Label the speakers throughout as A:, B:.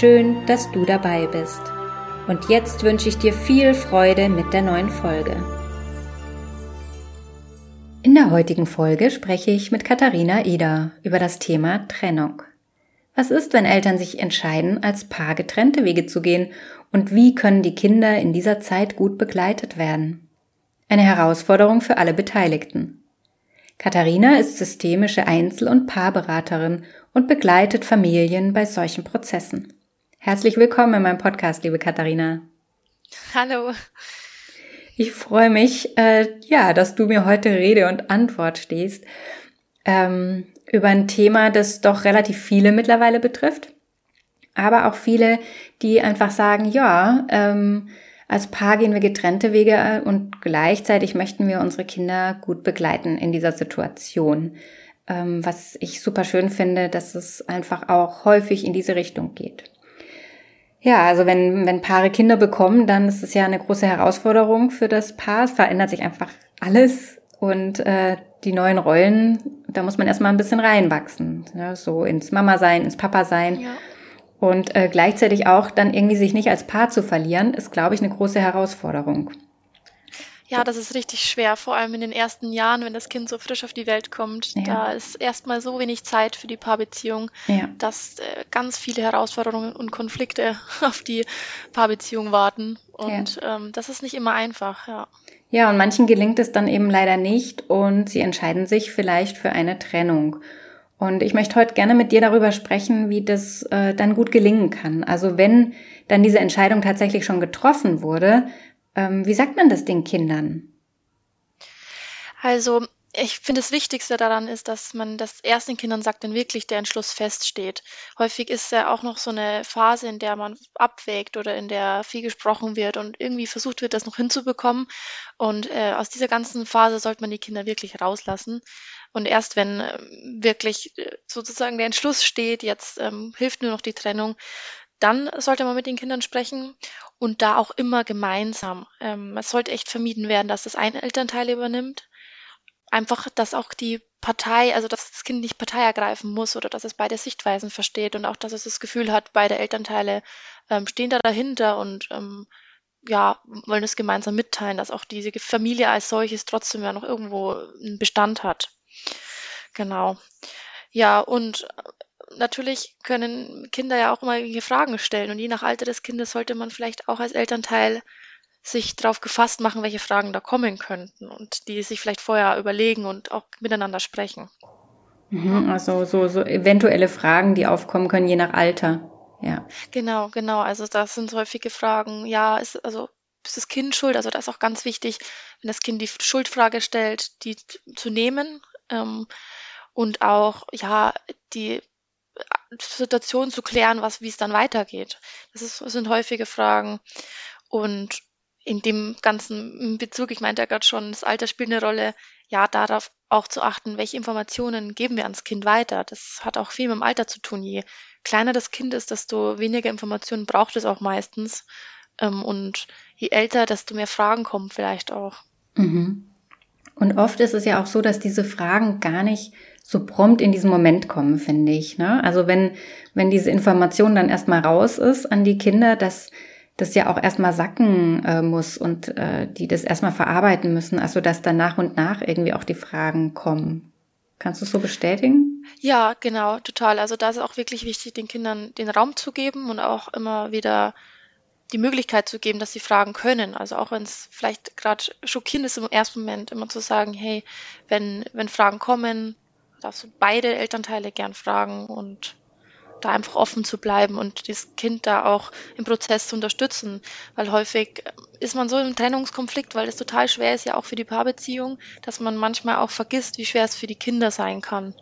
A: Schön, dass du dabei bist. Und jetzt wünsche ich dir viel Freude mit der neuen Folge. In der heutigen Folge spreche ich mit Katharina Ida über das Thema Trennung. Was ist, wenn Eltern sich entscheiden, als Paar getrennte Wege zu gehen und wie können die Kinder in dieser Zeit gut begleitet werden? Eine Herausforderung für alle Beteiligten. Katharina ist systemische Einzel- und Paarberaterin und begleitet Familien bei solchen Prozessen. Herzlich willkommen in meinem Podcast, liebe Katharina.
B: Hallo.
A: Ich freue mich, äh, ja, dass du mir heute Rede und Antwort stehst ähm, über ein Thema, das doch relativ viele mittlerweile betrifft, aber auch viele, die einfach sagen, ja, ähm, als Paar gehen wir getrennte Wege und gleichzeitig möchten wir unsere Kinder gut begleiten in dieser Situation. Ähm, was ich super schön finde, dass es einfach auch häufig in diese Richtung geht. Ja, also wenn, wenn Paare Kinder bekommen, dann ist es ja eine große Herausforderung für das Paar. Es verändert sich einfach alles und äh, die neuen Rollen, da muss man erstmal ein bisschen reinwachsen. Ja, so ins Mama-Sein, ins Papa-Sein. Ja. Und äh, gleichzeitig auch dann irgendwie sich nicht als Paar zu verlieren, ist, glaube ich, eine große Herausforderung.
B: Ja, das ist richtig schwer, vor allem in den ersten Jahren, wenn das Kind so frisch auf die Welt kommt. Ja. Da ist erstmal so wenig Zeit für die Paarbeziehung, ja. dass äh, ganz viele Herausforderungen und Konflikte auf die Paarbeziehung warten. Und ja. ähm, das ist nicht immer einfach, ja.
A: Ja, und manchen gelingt es dann eben leider nicht und sie entscheiden sich vielleicht für eine Trennung. Und ich möchte heute gerne mit dir darüber sprechen, wie das äh, dann gut gelingen kann. Also wenn dann diese Entscheidung tatsächlich schon getroffen wurde, ähm, wie sagt man das den Kindern?
B: Also ich finde, das Wichtigste daran ist, dass man das erst den Kindern sagt, wenn wirklich der Entschluss feststeht. Häufig ist ja auch noch so eine Phase, in der man abwägt oder in der viel gesprochen wird und irgendwie versucht wird, das noch hinzubekommen. Und äh, aus dieser ganzen Phase sollte man die Kinder wirklich rauslassen. Und erst wenn äh, wirklich äh, sozusagen der Entschluss steht, jetzt ähm, hilft nur noch die Trennung, dann sollte man mit den Kindern sprechen und da auch immer gemeinsam. Ähm, es sollte echt vermieden werden, dass das ein Elternteil übernimmt. Einfach, dass auch die Partei, also dass das Kind nicht Partei ergreifen muss oder dass es beide Sichtweisen versteht und auch, dass es das Gefühl hat, beide Elternteile ähm, stehen da dahinter und ähm, ja, wollen es gemeinsam mitteilen, dass auch diese Familie als solches trotzdem ja noch irgendwo einen Bestand hat. Genau. Ja, und natürlich können Kinder ja auch immer irgendwelche Fragen stellen und je nach Alter des Kindes sollte man vielleicht auch als Elternteil sich darauf gefasst machen, welche Fragen da kommen könnten und die sich vielleicht vorher überlegen und auch miteinander sprechen.
A: Mhm, also so, so eventuelle Fragen, die aufkommen können, je nach Alter. Ja.
B: Genau, genau. Also das sind häufige Fragen. Ja, ist also ist das Kind schuld? Also da ist auch ganz wichtig, wenn das Kind die Schuldfrage stellt, die zu nehmen ähm, und auch ja die Situation zu klären, was, wie es dann weitergeht. Das, ist, das sind häufige Fragen. Und in dem ganzen Bezug, ich meinte ja gerade schon, das Alter spielt eine Rolle, ja, darauf auch zu achten, welche Informationen geben wir ans Kind weiter. Das hat auch viel mit dem Alter zu tun. Je kleiner das Kind ist, desto weniger Informationen braucht es auch meistens. Ähm, und je älter, desto mehr Fragen kommen vielleicht auch.
A: Mhm. Und oft ist es ja auch so, dass diese Fragen gar nicht so prompt in diesen Moment kommen, finde ich. Ne? Also wenn, wenn diese Information dann erstmal raus ist an die Kinder, dass das ja auch erstmal sacken äh, muss und äh, die das erstmal verarbeiten müssen, also dass dann nach und nach irgendwie auch die Fragen kommen. Kannst du es so bestätigen?
B: Ja, genau, total. Also da ist auch wirklich wichtig, den Kindern den Raum zu geben und auch immer wieder die Möglichkeit zu geben, dass sie fragen können. Also auch wenn es vielleicht gerade schockierend ist im ersten Moment, immer zu sagen, hey, wenn, wenn Fragen kommen, darfst du beide Elternteile gern fragen und da einfach offen zu bleiben und das Kind da auch im Prozess zu unterstützen. Weil häufig ist man so im Trennungskonflikt, weil es total schwer ist, ja auch für die Paarbeziehung, dass man manchmal auch vergisst, wie schwer es für die Kinder sein kann.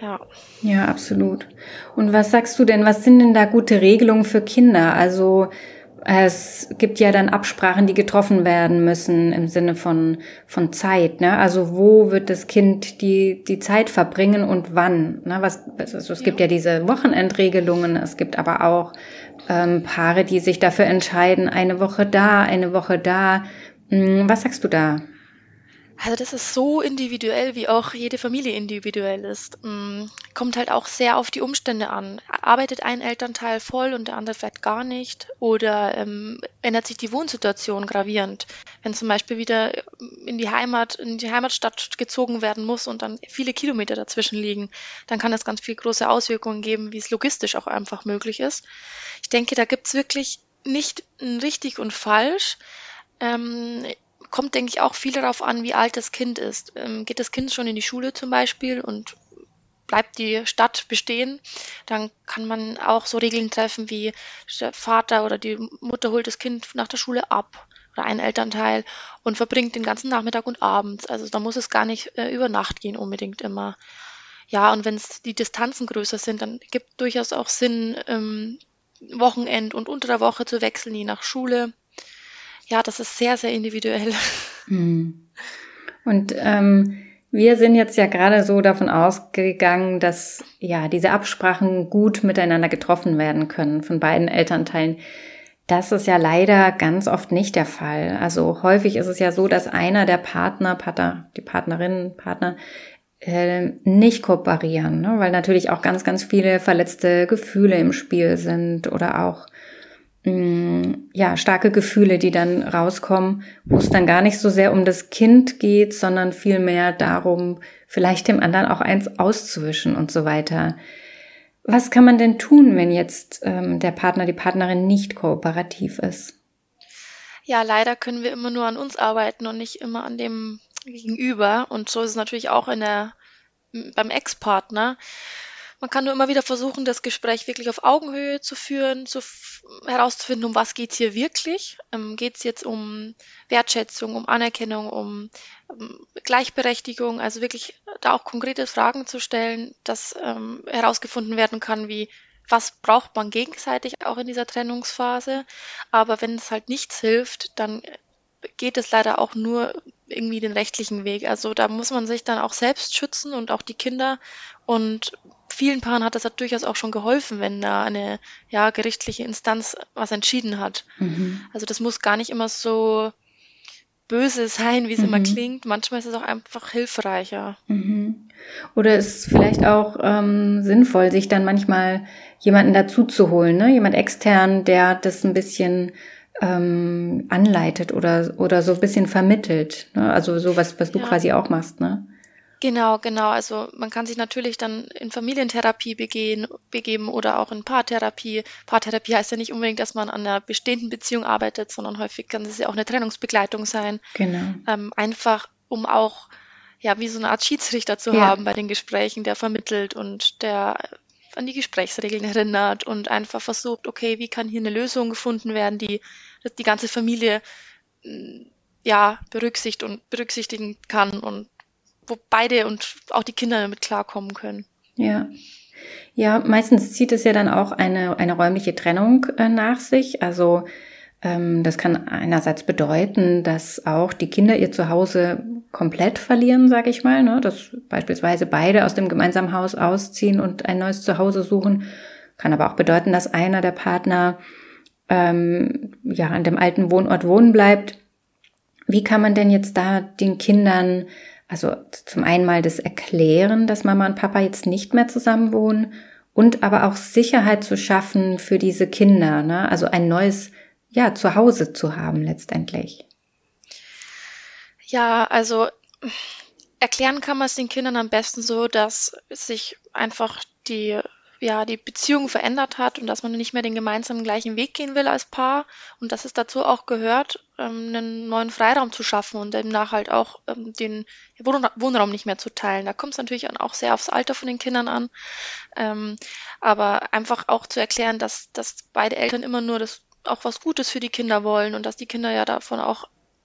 B: Ja.
A: Ja, absolut. Und was sagst du denn, was sind denn da gute Regelungen für Kinder? Also es gibt ja dann Absprachen, die getroffen werden müssen im Sinne von, von Zeit. Ne? Also wo wird das Kind die, die Zeit verbringen und wann? Ne? Was, also es gibt ja. diese Wochenendregelungen, es gibt aber auch ähm, Paare, die sich dafür entscheiden, eine Woche da, eine Woche da. Hm, was sagst du da?
B: Also das ist so individuell, wie auch jede Familie individuell ist. Mm, kommt halt auch sehr auf die Umstände an. Arbeitet ein Elternteil voll und der andere vielleicht gar nicht? Oder ähm, ändert sich die Wohnsituation gravierend? Wenn zum Beispiel wieder in die Heimat, in die Heimatstadt gezogen werden muss und dann viele Kilometer dazwischen liegen, dann kann das ganz viel große Auswirkungen geben, wie es logistisch auch einfach möglich ist. Ich denke, da gibt's wirklich nicht ein richtig und falsch. Ähm, kommt, denke ich, auch viel darauf an, wie alt das Kind ist. Ähm, geht das Kind schon in die Schule zum Beispiel und bleibt die Stadt bestehen, dann kann man auch so Regeln treffen wie der Vater oder die Mutter holt das Kind nach der Schule ab oder ein Elternteil und verbringt den ganzen Nachmittag und abends. Also da muss es gar nicht äh, über Nacht gehen unbedingt immer. Ja, und wenn die Distanzen größer sind, dann gibt durchaus auch Sinn, ähm, Wochenend und unter der Woche zu wechseln, je nach Schule ja, das ist sehr, sehr individuell.
A: Hm. Und ähm, wir sind jetzt ja gerade so davon ausgegangen, dass ja diese Absprachen gut miteinander getroffen werden können von beiden Elternteilen. Das ist ja leider ganz oft nicht der Fall. Also häufig ist es ja so, dass einer der Partner, Partner, die Partnerin, Partner äh, nicht kooperieren, ne? weil natürlich auch ganz, ganz viele verletzte Gefühle im Spiel sind oder auch ja, starke Gefühle, die dann rauskommen, wo es dann gar nicht so sehr um das Kind geht, sondern vielmehr darum, vielleicht dem anderen auch eins auszuwischen und so weiter. Was kann man denn tun, wenn jetzt ähm, der Partner, die Partnerin nicht kooperativ ist?
B: Ja, leider können wir immer nur an uns arbeiten und nicht immer an dem Gegenüber. Und so ist es natürlich auch in der, beim Ex-Partner. Man kann nur immer wieder versuchen, das Gespräch wirklich auf Augenhöhe zu führen, zu herauszufinden, um was geht's hier wirklich. Ähm, geht's jetzt um Wertschätzung, um Anerkennung, um, um Gleichberechtigung, also wirklich da auch konkrete Fragen zu stellen, dass ähm, herausgefunden werden kann, wie was braucht man gegenseitig auch in dieser Trennungsphase. Aber wenn es halt nichts hilft, dann geht es leider auch nur irgendwie den rechtlichen Weg. Also da muss man sich dann auch selbst schützen und auch die Kinder. Und vielen Paaren hat das ja durchaus auch schon geholfen, wenn da eine ja, gerichtliche Instanz was entschieden hat. Mhm. Also das muss gar nicht immer so böse sein, wie es mhm. immer klingt. Manchmal ist es auch einfach hilfreicher.
A: Mhm. Oder ist es vielleicht auch ähm, sinnvoll, sich dann manchmal jemanden dazu zu holen, ne? jemand extern, der das ein bisschen ähm, anleitet oder, oder so ein bisschen vermittelt. Ne? Also so was, was du ja. quasi auch machst, ne?
B: Genau, genau. Also man kann sich natürlich dann in Familientherapie begehen, begeben oder auch in Paartherapie. Paartherapie heißt ja nicht unbedingt, dass man an einer bestehenden Beziehung arbeitet, sondern häufig kann es ja auch eine Trennungsbegleitung sein.
A: Genau.
B: Ähm, einfach, um auch ja wie so eine Art Schiedsrichter zu ja. haben bei den Gesprächen, der vermittelt und der an die Gesprächsregeln erinnert und einfach versucht, okay, wie kann hier eine Lösung gefunden werden, die die ganze Familie mm, ja berücksichtigt und berücksichtigen kann und wo beide und auch die Kinder damit klarkommen können.
A: Ja. Ja, meistens zieht es ja dann auch eine, eine räumliche Trennung äh, nach sich. Also ähm, das kann einerseits bedeuten, dass auch die Kinder ihr Zuhause komplett verlieren, sage ich mal. Ne? Dass beispielsweise beide aus dem gemeinsamen Haus ausziehen und ein neues Zuhause suchen. Kann aber auch bedeuten, dass einer der Partner ähm, ja an dem alten Wohnort wohnen bleibt. Wie kann man denn jetzt da den Kindern also zum einen mal das Erklären, dass Mama und Papa jetzt nicht mehr zusammen wohnen und aber auch Sicherheit zu schaffen für diese Kinder, ne? also ein neues ja, Zuhause zu haben letztendlich.
B: Ja, also erklären kann man es den Kindern am besten so, dass sich einfach die ja, die Beziehung verändert hat und dass man nicht mehr den gemeinsamen gleichen Weg gehen will als Paar und dass es dazu auch gehört, ähm, einen neuen Freiraum zu schaffen und demnach halt auch ähm, den Wohnraum nicht mehr zu teilen. Da kommt es natürlich auch sehr aufs Alter von den Kindern an, ähm, aber einfach auch zu erklären, dass, dass beide Eltern immer nur das auch was Gutes für die Kinder wollen und dass die Kinder ja davon auch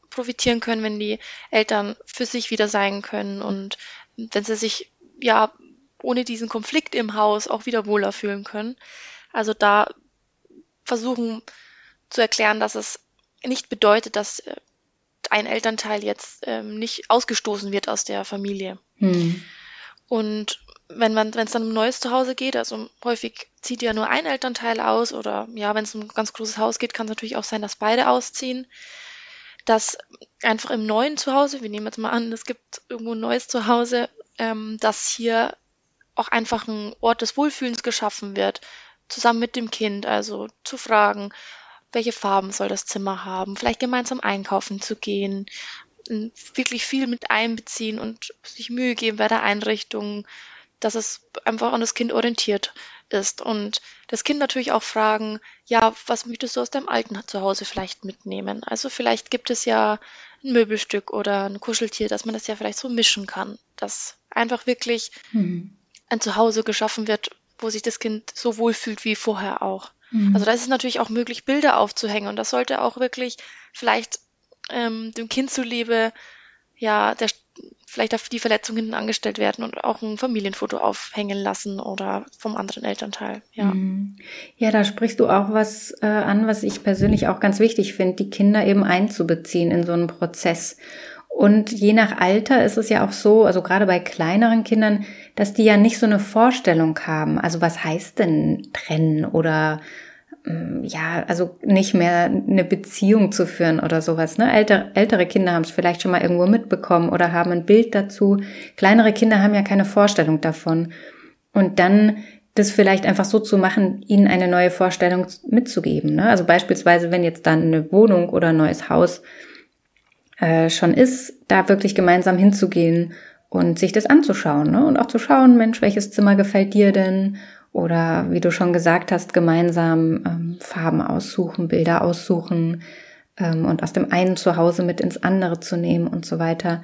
B: profitieren können, wenn die Eltern für sich wieder sein können und wenn sie sich ja ohne diesen Konflikt im Haus auch wieder wohler fühlen können. Also da versuchen zu erklären, dass es nicht bedeutet, dass äh, ein Elternteil jetzt ähm, nicht ausgestoßen wird aus der Familie. Hm. Und wenn man, wenn es dann um ein neues Zuhause geht, also häufig zieht ja nur ein Elternteil aus oder ja, wenn es um ein ganz großes Haus geht, kann es natürlich auch sein, dass beide ausziehen. Dass einfach im neuen Zuhause, wir nehmen jetzt mal an, es gibt irgendwo ein neues Zuhause, ähm, dass hier auch einfach ein Ort des Wohlfühlens geschaffen wird, zusammen mit dem Kind, also zu fragen, welche Farben soll das Zimmer haben, vielleicht gemeinsam einkaufen zu gehen, wirklich viel mit einbeziehen und sich Mühe geben bei der Einrichtung, dass es einfach an das Kind orientiert ist. Und das Kind natürlich auch fragen, ja, was möchtest du aus deinem alten Zuhause vielleicht mitnehmen? Also vielleicht gibt es ja ein Möbelstück oder ein Kuscheltier, dass man das ja vielleicht so mischen kann, dass einfach wirklich mhm. Ein Zuhause geschaffen wird, wo sich das Kind so wohlfühlt wie vorher auch. Mhm. Also da ist es natürlich auch möglich, Bilder aufzuhängen und das sollte auch wirklich vielleicht ähm, dem Kind zuliebe, ja, der, vielleicht auf die Verletzung hinten angestellt werden und auch ein Familienfoto aufhängen lassen oder vom anderen Elternteil. Ja, mhm.
A: ja da sprichst du auch was äh, an, was ich persönlich auch ganz wichtig finde, die Kinder eben einzubeziehen in so einen Prozess. Und je nach Alter ist es ja auch so, also gerade bei kleineren Kindern, dass die ja nicht so eine Vorstellung haben. Also was heißt denn trennen oder mm, ja, also nicht mehr eine Beziehung zu führen oder sowas. Ne? Ältere, ältere Kinder haben es vielleicht schon mal irgendwo mitbekommen oder haben ein Bild dazu. Kleinere Kinder haben ja keine Vorstellung davon. Und dann das vielleicht einfach so zu machen, ihnen eine neue Vorstellung mitzugeben. Ne? Also beispielsweise, wenn jetzt dann eine Wohnung oder ein neues Haus äh, schon ist, da wirklich gemeinsam hinzugehen und sich das anzuschauen. Ne? Und auch zu schauen, Mensch, welches Zimmer gefällt dir denn? Oder wie du schon gesagt hast, gemeinsam ähm, Farben aussuchen, Bilder aussuchen ähm, und aus dem einen Zuhause mit ins andere zu nehmen und so weiter.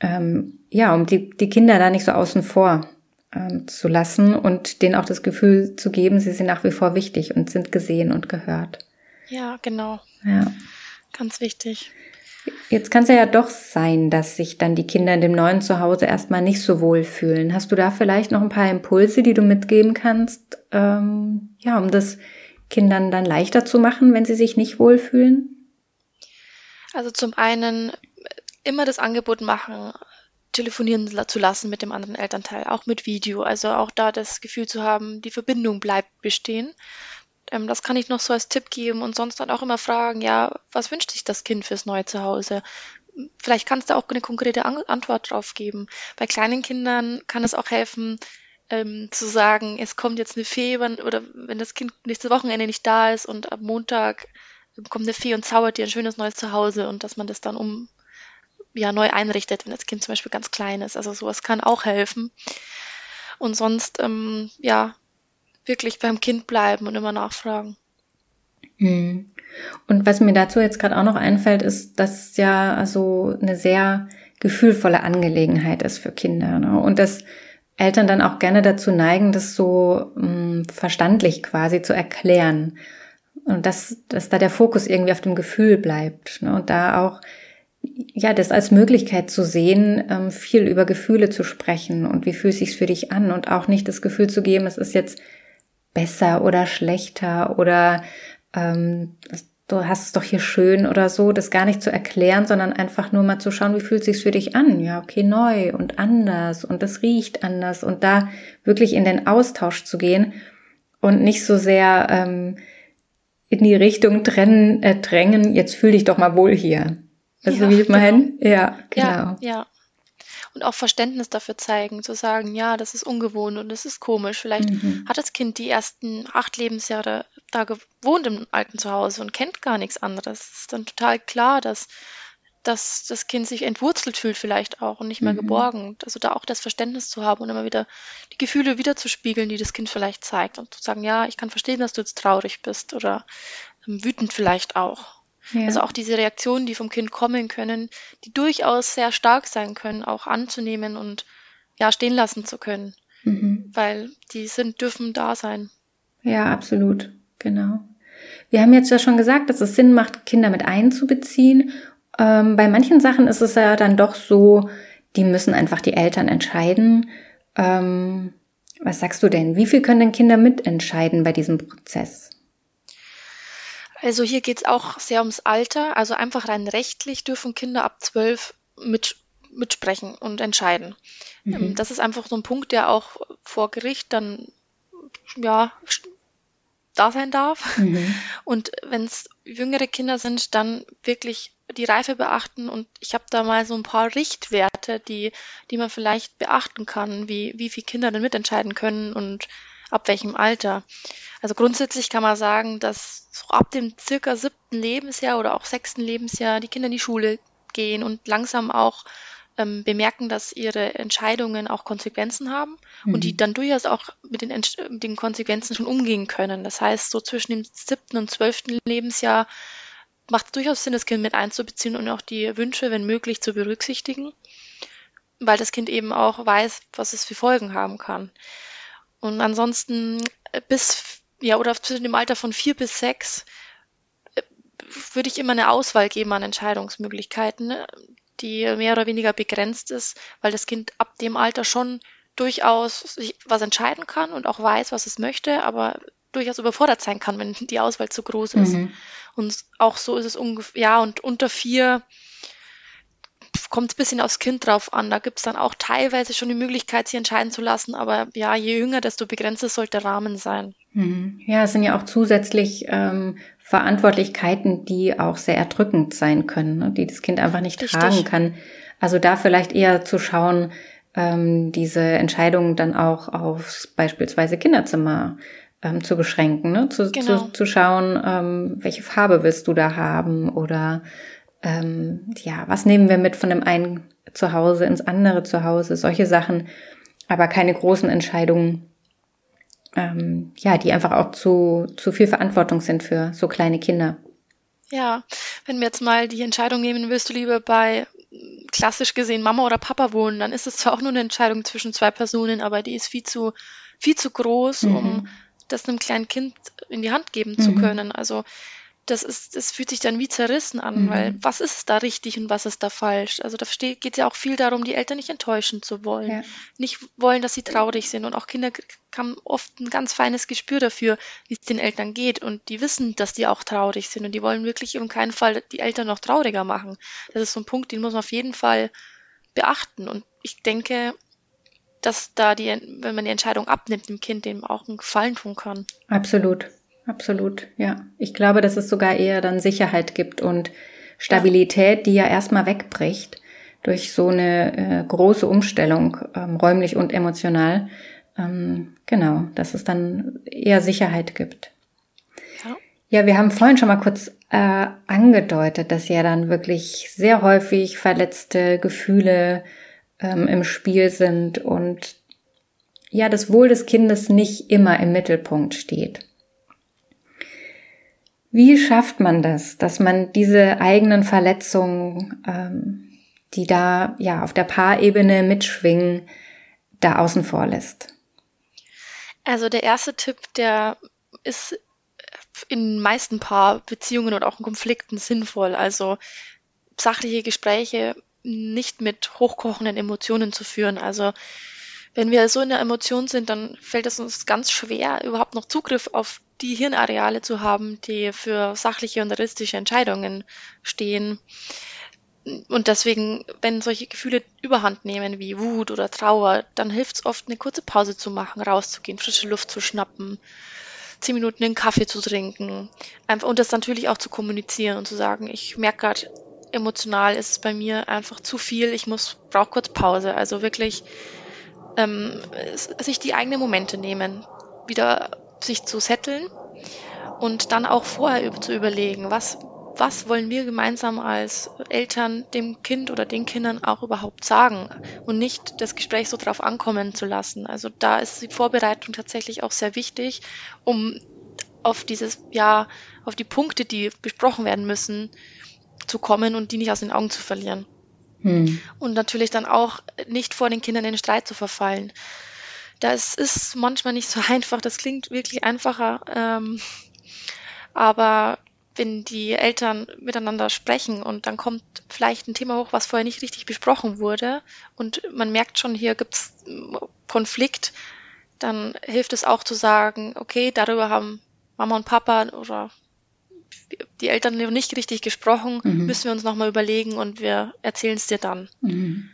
A: Ähm, ja, um die, die Kinder da nicht so außen vor ähm, zu lassen und denen auch das Gefühl zu geben, sie sind nach wie vor wichtig und sind gesehen und gehört.
B: Ja, genau.
A: Ja.
B: Ganz wichtig.
A: Jetzt kann es ja doch sein, dass sich dann die Kinder in dem neuen Zuhause erstmal nicht so wohl fühlen. Hast du da vielleicht noch ein paar Impulse, die du mitgeben kannst, ähm, ja, um das Kindern dann leichter zu machen, wenn sie sich nicht wohlfühlen?
B: Also zum einen immer das Angebot machen, telefonieren zu lassen mit dem anderen Elternteil, auch mit Video. Also auch da das Gefühl zu haben, die Verbindung bleibt bestehen. Ähm, das kann ich noch so als Tipp geben und sonst dann auch immer fragen, ja, was wünscht sich das Kind fürs neue Zuhause? Vielleicht kannst du auch eine konkrete An Antwort drauf geben. Bei kleinen Kindern kann es auch helfen, ähm, zu sagen, es kommt jetzt eine Fee, wenn, oder wenn das Kind nächste Wochenende nicht da ist und am Montag kommt eine Fee und zaubert dir ein schönes neues Zuhause und dass man das dann um ja neu einrichtet, wenn das Kind zum Beispiel ganz klein ist. Also sowas kann auch helfen. Und sonst ähm, ja wirklich beim Kind bleiben und immer nachfragen.
A: Hm. Und was mir dazu jetzt gerade auch noch einfällt, ist, dass es ja also eine sehr gefühlvolle Angelegenheit ist für Kinder. Ne? Und dass Eltern dann auch gerne dazu neigen, das so mh, hm, verstandlich quasi zu erklären. Und dass, dass da der Fokus irgendwie auf dem Gefühl bleibt. Ne? Und da auch ja, das als Möglichkeit zu sehen, ähm, viel über Gefühle zu sprechen und wie fühlt sich's für dich an und auch nicht das Gefühl zu geben, es ist jetzt besser oder schlechter oder ähm, du hast es doch hier schön oder so, das gar nicht zu erklären, sondern einfach nur mal zu schauen, wie fühlt sich's für dich an? Ja, okay, neu und anders und das riecht anders und da wirklich in den Austausch zu gehen und nicht so sehr ähm, in die Richtung trennen, äh, drängen, jetzt fühl dich doch mal wohl hier. Also ja, wie ich meine?
B: Genau. Ja, genau. Ja, ja und auch Verständnis dafür zeigen, zu sagen, ja, das ist ungewohnt und das ist komisch. Vielleicht mhm. hat das Kind die ersten acht Lebensjahre da gewohnt im alten Zuhause und kennt gar nichts anderes. Es ist dann total klar, dass, dass das Kind sich entwurzelt fühlt vielleicht auch und nicht mehr mhm. geborgen. Also da auch das Verständnis zu haben und immer wieder die Gefühle wieder zu spiegeln, die das Kind vielleicht zeigt und zu sagen, ja, ich kann verstehen, dass du jetzt traurig bist oder ähm, wütend vielleicht auch. Ja. Also auch diese Reaktionen, die vom Kind kommen können, die durchaus sehr stark sein können, auch anzunehmen und ja, stehen lassen zu können. Mhm. Weil die sind, dürfen da sein.
A: Ja, absolut. Genau. Wir haben jetzt ja schon gesagt, dass es Sinn macht, Kinder mit einzubeziehen. Ähm, bei manchen Sachen ist es ja dann doch so, die müssen einfach die Eltern entscheiden. Ähm, was sagst du denn? Wie viel können denn Kinder mitentscheiden bei diesem Prozess?
B: Also hier geht es auch sehr ums Alter. Also einfach rein rechtlich dürfen Kinder ab zwölf mit, mitsprechen und entscheiden. Mhm. Ähm, das ist einfach so ein Punkt, der auch vor Gericht dann ja da sein darf. Mhm. Und wenn es jüngere Kinder sind, dann wirklich die Reife beachten. Und ich habe da mal so ein paar Richtwerte, die, die man vielleicht beachten kann, wie, wie viele Kinder denn mitentscheiden können und ab welchem Alter. Also grundsätzlich kann man sagen, dass so ab dem circa siebten Lebensjahr oder auch sechsten Lebensjahr die Kinder in die Schule gehen und langsam auch ähm, bemerken, dass ihre Entscheidungen auch Konsequenzen haben mhm. und die mhm. dann durchaus auch mit den, mit den Konsequenzen schon umgehen können. Das heißt, so zwischen dem siebten und zwölften Lebensjahr macht es durchaus Sinn, das Kind mit einzubeziehen und auch die Wünsche, wenn möglich, zu berücksichtigen, weil das Kind eben auch weiß, was es für Folgen haben kann. Und ansonsten äh, bis, ja, oder zwischen dem Alter von vier bis sechs äh, würde ich immer eine Auswahl geben an Entscheidungsmöglichkeiten. Ne? die mehr oder weniger begrenzt ist, weil das Kind ab dem Alter schon durchaus sich was entscheiden kann und auch weiß, was es möchte, aber durchaus überfordert sein kann, wenn die Auswahl zu groß ist. Mhm. Und auch so ist es ungefähr, ja, und unter vier kommt ein bisschen aufs Kind drauf an. Da gibt es dann auch teilweise schon die Möglichkeit, sich entscheiden zu lassen, aber ja, je jünger, desto begrenzter sollte der Rahmen sein.
A: Mhm. Ja, es sind ja auch zusätzlich ähm, Verantwortlichkeiten, die auch sehr erdrückend sein können, ne? die das Kind einfach nicht Richtig. tragen kann. Also da vielleicht eher zu schauen, ähm, diese Entscheidungen dann auch aufs beispielsweise Kinderzimmer ähm, zu beschränken, ne? zu, genau. zu, zu schauen, ähm, welche Farbe willst du da haben oder ähm, ja, was nehmen wir mit von dem einen Zuhause ins andere Zuhause, solche Sachen, aber keine großen Entscheidungen ähm, ja, die einfach auch zu, zu viel Verantwortung sind für so kleine Kinder.
B: Ja, wenn wir jetzt mal die Entscheidung nehmen, willst du lieber bei klassisch gesehen Mama oder Papa wohnen, dann ist es zwar auch nur eine Entscheidung zwischen zwei Personen, aber die ist viel zu, viel zu groß, mhm. um das einem kleinen Kind in die Hand geben zu mhm. können. Also das ist, das fühlt sich dann wie zerrissen an, mhm. weil was ist da richtig und was ist da falsch? Also da geht ja auch viel darum, die Eltern nicht enttäuschen zu wollen, ja. nicht wollen, dass sie traurig sind und auch Kinder haben oft ein ganz feines Gespür dafür, wie es den Eltern geht und die wissen, dass die auch traurig sind und die wollen wirklich um keinen Fall die Eltern noch trauriger machen. Das ist so ein Punkt, den muss man auf jeden Fall beachten und ich denke, dass da die, wenn man die Entscheidung abnimmt, dem Kind dem auch einen Gefallen tun kann.
A: Absolut. Absolut, ja. Ich glaube, dass es sogar eher dann Sicherheit gibt und Stabilität, die ja erstmal wegbricht durch so eine äh, große Umstellung, ähm, räumlich und emotional. Ähm, genau, dass es dann eher Sicherheit gibt. Ja. ja, wir haben vorhin schon mal kurz äh, angedeutet, dass ja dann wirklich sehr häufig verletzte Gefühle ähm, im Spiel sind und ja, das Wohl des Kindes nicht immer im Mittelpunkt steht. Wie schafft man das, dass man diese eigenen Verletzungen, ähm, die da ja auf der Paarebene mitschwingen, da außen vor lässt?
B: Also der erste Tipp, der ist in meisten Paarbeziehungen oder auch in Konflikten sinnvoll. Also sachliche Gespräche nicht mit hochkochenden Emotionen zu führen. Also wenn wir so in der Emotion sind, dann fällt es uns ganz schwer, überhaupt noch Zugriff auf die Hirnareale zu haben, die für sachliche und realistische Entscheidungen stehen. Und deswegen, wenn solche Gefühle überhand nehmen wie Wut oder Trauer, dann hilft es oft, eine kurze Pause zu machen, rauszugehen, frische Luft zu schnappen, zehn Minuten einen Kaffee zu trinken. Einfach, und das natürlich auch zu kommunizieren und zu sagen, ich merke gerade, emotional ist es bei mir einfach zu viel, ich muss, brauche kurz Pause. Also wirklich ähm, sich die eigenen Momente nehmen, wieder sich zu setteln und dann auch vorher zu überlegen, was, was wollen wir gemeinsam als Eltern dem Kind oder den Kindern auch überhaupt sagen und nicht das Gespräch so drauf ankommen zu lassen. Also da ist die Vorbereitung tatsächlich auch sehr wichtig, um auf dieses, ja, auf die Punkte, die besprochen werden müssen, zu kommen und die nicht aus den Augen zu verlieren. Hm. Und natürlich dann auch nicht vor den Kindern in den Streit zu verfallen. Das ist manchmal nicht so einfach. Das klingt wirklich einfacher. Ähm, aber wenn die Eltern miteinander sprechen und dann kommt vielleicht ein Thema hoch, was vorher nicht richtig besprochen wurde und man merkt schon, hier gibt es Konflikt, dann hilft es auch zu sagen, okay, darüber haben Mama und Papa oder die Eltern nicht richtig gesprochen, mhm. müssen wir uns nochmal überlegen und wir erzählen es dir dann. Mhm.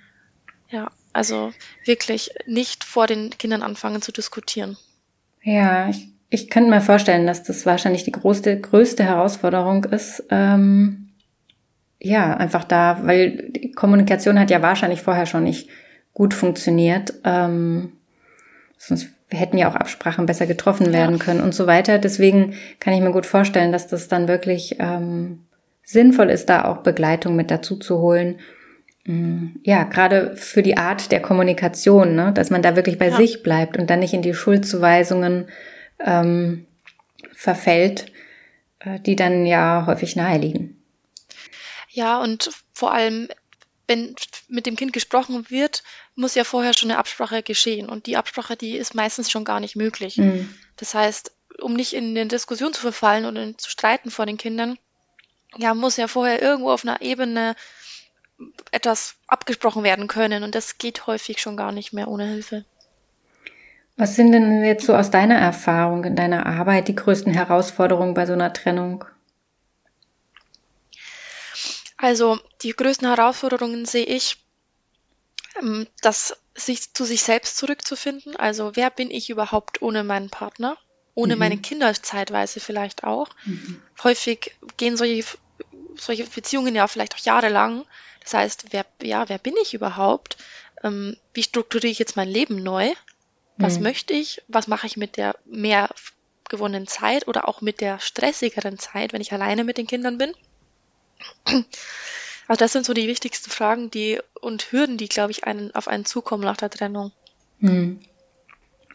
B: Ja, also wirklich nicht vor den Kindern anfangen zu diskutieren.
A: Ja, ich, ich könnte mir vorstellen, dass das wahrscheinlich die größte, größte Herausforderung ist. Ähm, ja, einfach da, weil die Kommunikation hat ja wahrscheinlich vorher schon nicht gut funktioniert. Ähm, sonst hätten ja auch Absprachen besser getroffen ja. werden können und so weiter. Deswegen kann ich mir gut vorstellen, dass das dann wirklich ähm, sinnvoll ist, da auch Begleitung mit dazu zu holen. Mm, ja, gerade für die Art der Kommunikation, ne? dass man da wirklich bei ja. sich bleibt und dann nicht in die Schuldzuweisungen ähm, verfällt, äh, die dann ja häufig nahe liegen.
B: Ja, und vor allem, wenn mit dem Kind gesprochen wird, muss ja vorher schon eine Absprache geschehen. Und die Absprache, die ist meistens schon gar nicht möglich. Mhm. Das heißt, um nicht in eine Diskussion zu verfallen oder zu streiten vor den Kindern, ja, muss ja vorher irgendwo auf einer Ebene etwas abgesprochen werden können. Und das geht häufig schon gar nicht mehr ohne Hilfe.
A: Was sind denn jetzt so aus deiner Erfahrung in deiner Arbeit die größten Herausforderungen bei so einer Trennung?
B: Also die größten Herausforderungen sehe ich, ähm, das sich zu sich selbst zurückzufinden. Also wer bin ich überhaupt ohne meinen Partner? Ohne mhm. meine Kinder zeitweise vielleicht auch. Mhm. Häufig gehen solche, solche Beziehungen ja vielleicht auch jahrelang. Das heißt, wer, ja, wer bin ich überhaupt? Ähm, wie strukturiere ich jetzt mein Leben neu? Was mhm. möchte ich? Was mache ich mit der mehr gewonnenen Zeit oder auch mit der stressigeren Zeit, wenn ich alleine mit den Kindern bin? Also das sind so die wichtigsten Fragen, die und Hürden, die, glaube ich, einen, auf einen zukommen nach der Trennung. Hm.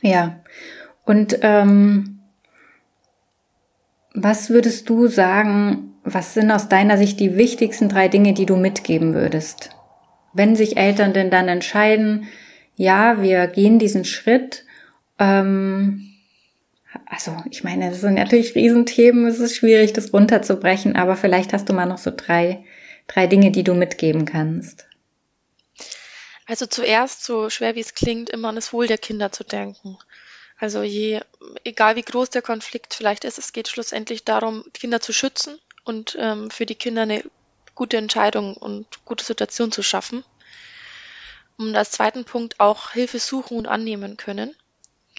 A: Ja. Und ähm, was würdest du sagen, was sind aus deiner Sicht die wichtigsten drei Dinge, die du mitgeben würdest? Wenn sich Eltern denn dann entscheiden, ja, wir gehen diesen Schritt, ähm, also ich meine, das sind natürlich Riesenthemen, es ist schwierig, das runterzubrechen, aber vielleicht hast du mal noch so drei, drei Dinge, die du mitgeben kannst.
B: Also zuerst, so schwer wie es klingt, immer an das Wohl der Kinder zu denken. Also je, egal wie groß der Konflikt vielleicht ist, es geht schlussendlich darum, Kinder zu schützen und ähm, für die Kinder eine gute Entscheidung und gute Situation zu schaffen. Und als zweiten Punkt auch Hilfe suchen und annehmen können.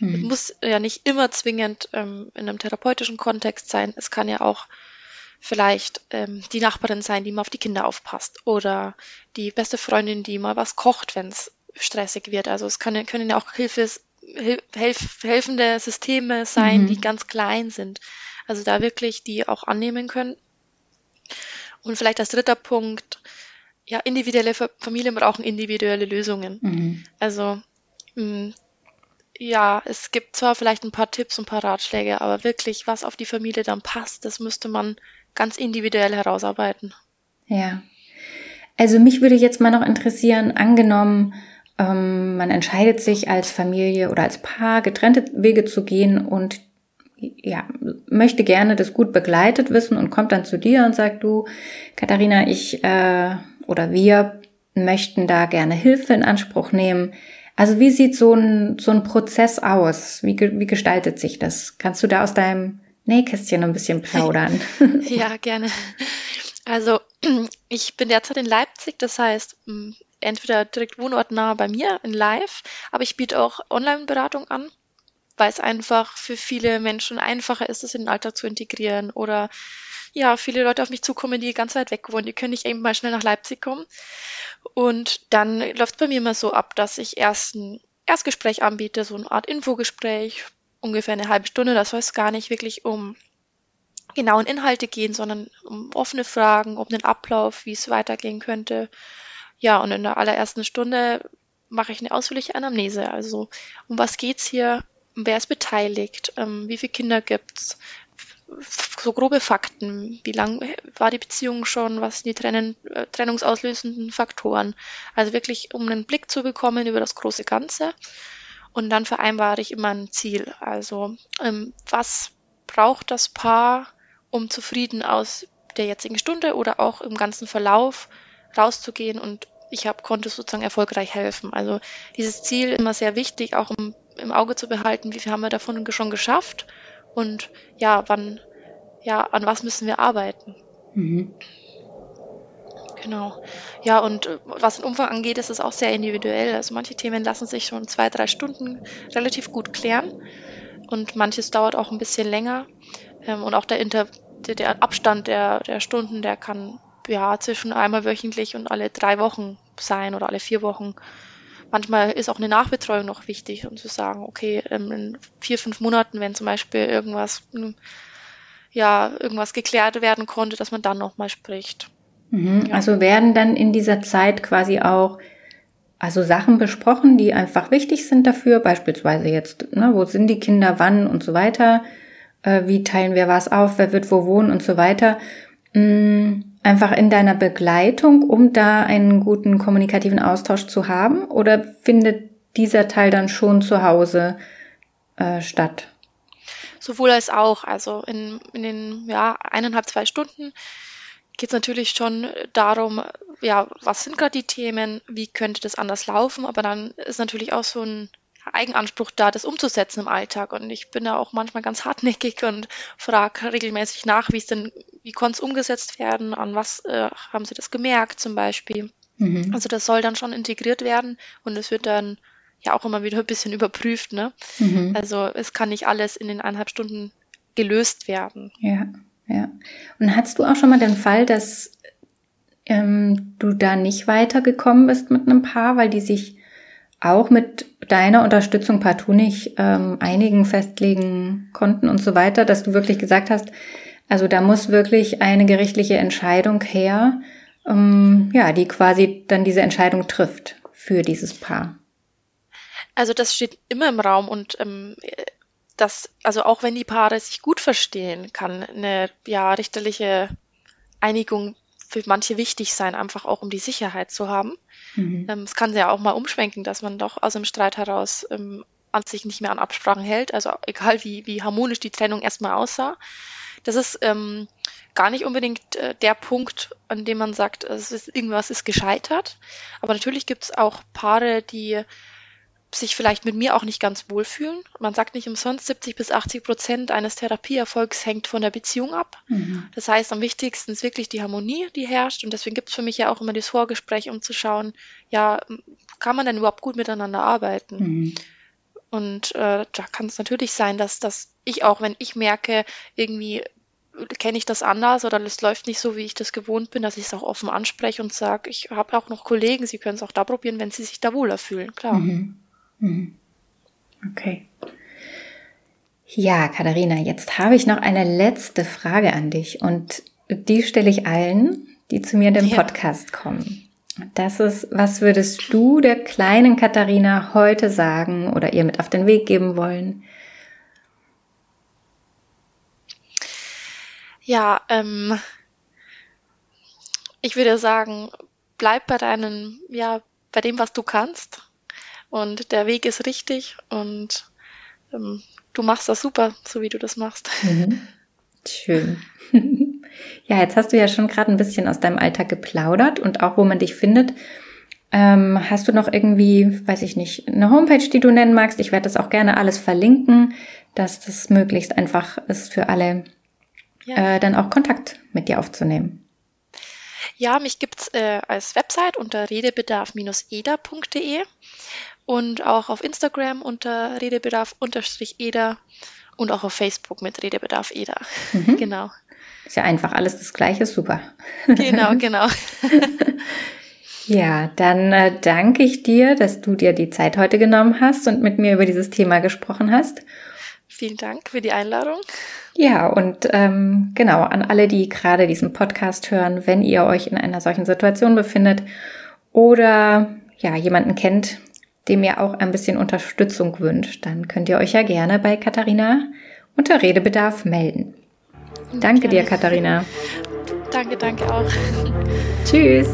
B: Mhm. Muss ja nicht immer zwingend ähm, in einem therapeutischen Kontext sein. Es kann ja auch vielleicht ähm, die Nachbarin sein, die mal auf die Kinder aufpasst oder die beste Freundin, die mal was kocht, wenn es stressig wird. Also es kann, können ja auch Hilfes, helf, helfende Systeme sein, mhm. die ganz klein sind. Also da wirklich die auch annehmen können. Und vielleicht als dritter Punkt, ja, individuelle Familien brauchen individuelle Lösungen. Mhm. Also mh, ja, es gibt zwar vielleicht ein paar Tipps und ein paar Ratschläge, aber wirklich, was auf die Familie dann passt, das müsste man ganz individuell herausarbeiten.
A: Ja. Also mich würde jetzt mal noch interessieren, angenommen, ähm, man entscheidet sich als Familie oder als Paar getrennte Wege zu gehen und ja, möchte gerne das gut begleitet wissen und kommt dann zu dir und sagt, du, Katharina, ich äh, oder wir möchten da gerne Hilfe in Anspruch nehmen. Also wie sieht so ein, so ein Prozess aus? Wie, wie gestaltet sich das? Kannst du da aus deinem Nähkästchen ein bisschen plaudern?
B: ja, gerne. Also ich bin derzeit in Leipzig, das heißt entweder direkt wohnortnah bei mir in Live, aber ich biete auch Online-Beratung an, weil es einfach für viele Menschen einfacher ist, das in den Alltag zu integrieren oder ja, viele Leute auf mich zukommen, die ganz weit weg wohnen, die können nicht eben mal schnell nach Leipzig kommen. Und dann läuft es bei mir immer so ab, dass ich erst ein Erstgespräch anbiete, so eine Art Infogespräch, ungefähr eine halbe Stunde. Das soll es gar nicht wirklich um genauen Inhalte gehen, sondern um offene Fragen, um den Ablauf, wie es weitergehen könnte. Ja, und in der allerersten Stunde mache ich eine ausführliche Anamnese. Also um was geht's hier? Wer ist beteiligt? Ähm, wie viele Kinder gibt's? so grobe Fakten. Wie lang war die Beziehung schon? Was sind die Trennen, äh, trennungsauslösenden Faktoren? Also wirklich, um einen Blick zu bekommen über das große Ganze. Und dann vereinbare ich immer ein Ziel. Also, ähm, was braucht das Paar, um zufrieden aus der jetzigen Stunde oder auch im ganzen Verlauf rauszugehen und ich hab, konnte sozusagen erfolgreich helfen. Also dieses Ziel immer sehr wichtig, auch im, im Auge zu behalten, wie viel haben wir davon schon geschafft und ja, wann, ja, an was müssen wir arbeiten. Mhm. Genau. Ja, und äh, was den Umfang angeht, ist es auch sehr individuell. Also manche Themen lassen sich schon zwei, drei Stunden relativ gut klären und manches dauert auch ein bisschen länger. Ähm, und auch der, Inter der, der Abstand der, der Stunden, der kann ja zwischen einmal wöchentlich und alle drei Wochen sein oder alle vier Wochen. Manchmal ist auch eine Nachbetreuung noch wichtig, um zu sagen, okay, ähm, in vier, fünf Monaten, wenn zum Beispiel irgendwas, hm, ja, irgendwas geklärt werden konnte, dass man dann nochmal spricht.
A: Mhm. Ja. Also werden dann in dieser Zeit quasi auch also Sachen besprochen, die einfach wichtig sind dafür, beispielsweise jetzt, ne, wo sind die Kinder, wann und so weiter, äh, wie teilen wir was auf, wer wird wo wohnen und so weiter. Mhm. Einfach in deiner Begleitung, um da einen guten kommunikativen Austausch zu haben, oder findet dieser Teil dann schon zu Hause äh, statt?
B: Sowohl als auch. Also in, in den ja, eineinhalb, zwei Stunden geht es natürlich schon darum, ja, was sind gerade die Themen, wie könnte das anders laufen, aber dann ist natürlich auch so ein Eigenanspruch da, das umzusetzen im Alltag. Und ich bin da auch manchmal ganz hartnäckig und frage regelmäßig nach, wie es denn, wie konnte es umgesetzt werden, an was äh, haben sie das gemerkt zum Beispiel. Mhm. Also das soll dann schon integriert werden und es wird dann ja auch immer wieder ein bisschen überprüft. Ne? Mhm. Also es kann nicht alles in den eineinhalb Stunden gelöst werden.
A: Ja. Ja. Und hattest du auch schon mal den Fall, dass ähm, du da nicht weitergekommen bist mit einem Paar, weil die sich auch mit deiner Unterstützung partout nicht ähm, einigen, festlegen konnten und so weiter, dass du wirklich gesagt hast, also da muss wirklich eine gerichtliche Entscheidung her, ähm, ja, die quasi dann diese Entscheidung trifft für dieses Paar.
B: Also das steht immer im Raum und ähm, dass, also auch wenn die Paare sich gut verstehen, kann eine ja, richterliche Einigung für manche wichtig sein, einfach auch um die Sicherheit zu haben. Mhm. Ähm, es kann ja auch mal umschwenken, dass man doch aus dem Streit heraus ähm, an sich nicht mehr an Absprachen hält, also egal wie, wie harmonisch die Trennung erstmal aussah. Das ist ähm, gar nicht unbedingt äh, der Punkt, an dem man sagt, es ist, irgendwas ist gescheitert. Aber natürlich gibt es auch Paare, die sich vielleicht mit mir auch nicht ganz wohlfühlen. Man sagt nicht umsonst, 70 bis 80 Prozent eines Therapieerfolgs hängt von der Beziehung ab. Mhm. Das heißt, am wichtigsten ist wirklich die Harmonie, die herrscht. Und deswegen gibt es für mich ja auch immer das Vorgespräch, um zu schauen, ja, kann man denn überhaupt gut miteinander arbeiten? Mhm. Und äh, da kann es natürlich sein, dass, dass ich auch, wenn ich merke, irgendwie kenne ich das anders oder es läuft nicht so, wie ich das gewohnt bin, dass ich es auch offen anspreche und sage, ich habe auch noch Kollegen, sie können es auch da probieren, wenn sie sich da wohler fühlen, klar. Mhm.
A: Mhm. Okay. Ja, Katharina, jetzt habe ich noch eine letzte Frage an dich und die stelle ich allen, die zu mir in den ja. Podcast kommen. Das ist, was würdest du der kleinen Katharina heute sagen oder ihr mit auf den Weg geben wollen?
B: Ja, ähm, ich würde sagen, bleib bei deinen, ja, bei dem, was du kannst und der Weg ist richtig und ähm, du machst das super, so wie du das machst. Mhm.
A: Schön. ja, jetzt hast du ja schon gerade ein bisschen aus deinem Alltag geplaudert und auch, wo man dich findet. Ähm, hast du noch irgendwie, weiß ich nicht, eine Homepage, die du nennen magst? Ich werde das auch gerne alles verlinken, dass das möglichst einfach ist für alle, ja. äh, dann auch Kontakt mit dir aufzunehmen.
B: Ja, mich gibt's äh, als Website unter redebedarf-eda.de und auch auf Instagram unter Redebedarf-Eder und auch auf Facebook mit Redebedarf Eder. Mhm. Genau.
A: Ist ja einfach alles das Gleiche, super.
B: Genau, genau.
A: ja, dann äh, danke ich dir, dass du dir die Zeit heute genommen hast und mit mir über dieses Thema gesprochen hast.
B: Vielen Dank für die Einladung.
A: Ja, und ähm, genau, an alle, die gerade diesen Podcast hören, wenn ihr euch in einer solchen Situation befindet oder ja, jemanden kennt, dem ihr auch ein bisschen Unterstützung wünscht, dann könnt ihr euch ja gerne bei Katharina unter Redebedarf melden. Danke dir, Katharina.
B: Danke, danke auch.
A: Tschüss.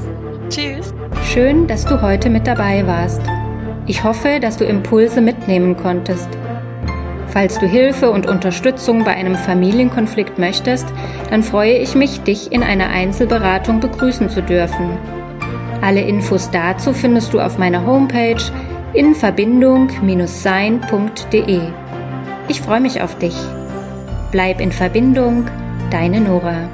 B: Tschüss.
A: Schön, dass du heute mit dabei warst. Ich hoffe, dass du Impulse mitnehmen konntest. Falls du Hilfe und Unterstützung bei einem Familienkonflikt möchtest, dann freue ich mich, dich in einer Einzelberatung begrüßen zu dürfen. Alle Infos dazu findest du auf meiner Homepage in verbindung-sein.de. Ich freue mich auf dich. Bleib in Verbindung, deine Nora.